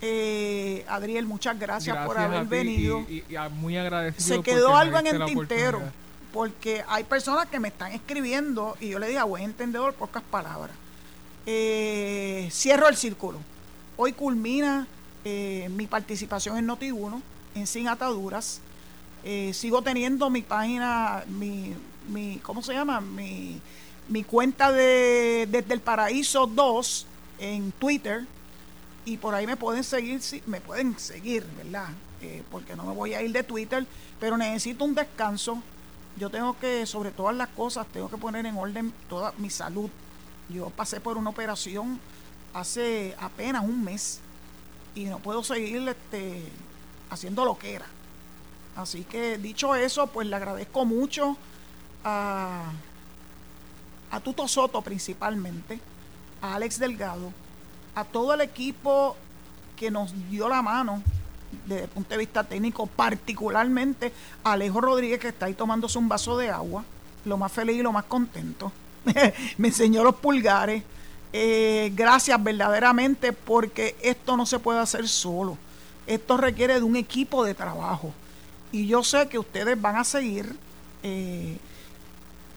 Eh, Adriel, muchas gracias, por haber venido. Y, muy agradecido. Se quedó algo en el tintero, porque hay personas que me están escribiendo y yo le digo a buen entendedor pocas palabras. Eh, cierro el círculo Hoy culmina eh, mi participación en Noti1, en Sin Ataduras. Eh, sigo teniendo mi página, mi, mi ¿cómo se llama? Mi, mi cuenta de Desde el Paraíso 2 en Twitter. Y por ahí me pueden seguir, me pueden seguir, ¿verdad? Porque no me voy a ir de Twitter, pero necesito un descanso. Yo tengo que, sobre todas las cosas, tengo que poner en orden toda mi salud. Yo pasé por una operación hace apenas un mes y no puedo seguir este, haciendo lo que era. Así que dicho eso, pues le agradezco mucho a, a Tuto Soto principalmente, a Alex Delgado, a todo el equipo que nos dio la mano desde el punto de vista técnico, particularmente a Alejo Rodríguez que está ahí tomándose un vaso de agua, lo más feliz y lo más contento. <laughs> Me enseñó los pulgares, eh, gracias verdaderamente porque esto no se puede hacer solo. Esto requiere de un equipo de trabajo. Y yo sé que ustedes van a seguir eh,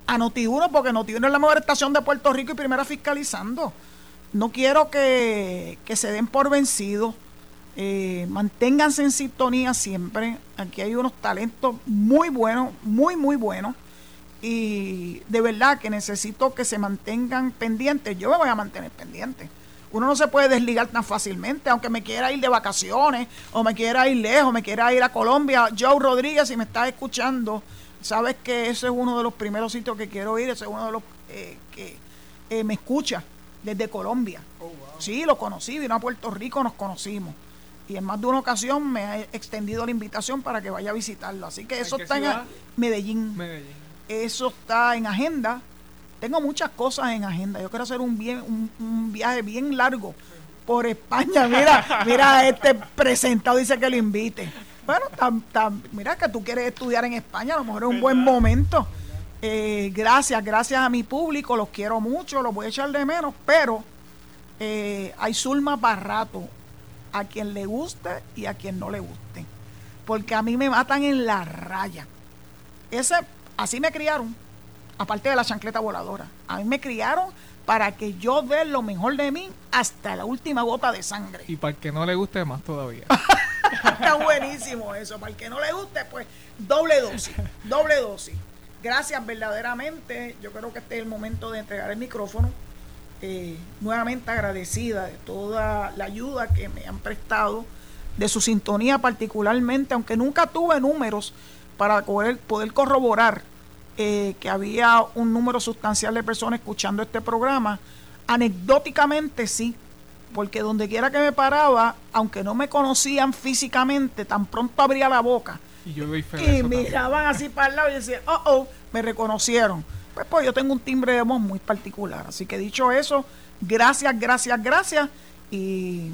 a Noti1 porque Noti1 es la mejor estación de Puerto Rico y primera fiscalizando. No quiero que, se den por vencidos. Eh, manténganse en sintonía siempre. Aquí hay unos talentos muy buenos, muy, muy buenos y de verdad que necesito que se mantengan pendientes. Yo me voy a mantener pendiente. Uno no se puede desligar tan fácilmente, aunque me quiera ir de vacaciones o me quiera ir lejos, me quiera ir a Colombia. Joe Rodríguez, si me estás escuchando, sabes que ese es uno de los primeros sitios que quiero ir, ese es uno de los eh, que eh, me escucha desde Colombia. Oh, sí, lo conocí, vino a Puerto Rico, nos conocimos. Y en más de una ocasión me ha extendido la invitación para que vaya a visitarlo. Así que eso está en Medellín. Medellín. Eso está en agenda. Tengo muchas cosas en agenda. Yo quiero hacer un, bien, un, viaje bien largo por España. Mira, <laughs> mira, este presentado dice que lo invite. Bueno, mira que tú quieres estudiar en España, a lo mejor es un buen momento. Eh, gracias, gracias a mi público, los quiero mucho, los voy a echar de menos, pero eh, hay Zulma para rato, a quien le guste y a quien no le guste. Porque a mí me matan en la raya. Ese Así me criaron, aparte de la chancleta voladora. A mí me criaron para que yo dé lo mejor de mí hasta la última gota de sangre. Y para el que no le guste, más todavía. <laughs> Está buenísimo eso. Para el que no le guste, pues doble dosis, doble dosis. Gracias verdaderamente. Yo creo que este es el momento de entregar el micrófono. Eh, nuevamente agradecida de toda la ayuda que me han prestado, de su sintonía particularmente, aunque nunca tuve números para poder, poder corroborar eh, que había un número sustancial de personas escuchando este programa. Anecdóticamente sí, porque donde quiera que me paraba, aunque no me conocían físicamente, tan pronto abría la boca. Y, yo y miraban así para el lado y decían, oh, oh, me reconocieron. Pues, pues yo tengo un timbre de voz muy particular. Así que dicho eso, gracias, gracias, gracias. Y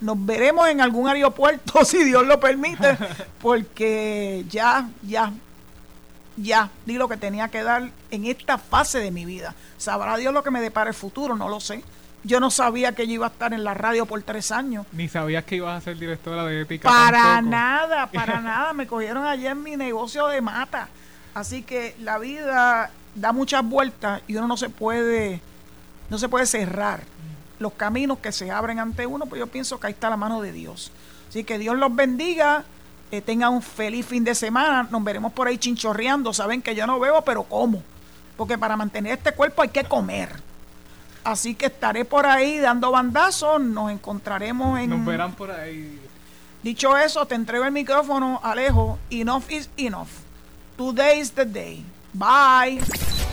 nos veremos en algún aeropuerto, <laughs> si Dios lo permite, <laughs> porque ya, ya, ya di lo que tenía que dar en esta fase de mi vida. Sabrá Dios lo que me depara el futuro, no lo sé. Yo no sabía que yo iba a estar en la radio por tres años. Ni sabías que ibas a ser directora de ética. Para nada, para <laughs> nada. Me cogieron ayer en mi negocio de mata. Así que la vida da muchas vueltas y uno no se puede, no se puede cerrar los caminos que se abren ante uno, pues yo pienso que ahí está la mano de Dios. Así que Dios los bendiga, eh, tengan un feliz fin de semana, nos veremos por ahí chinchorreando, saben que yo no bebo, pero como, porque para mantener este cuerpo hay que comer. Así que estaré por ahí dando bandazos, nos encontraremos en... Nos verán por ahí. Dicho eso, te entrego el micrófono, Alejo. Enough is enough. Today is the day. Bye.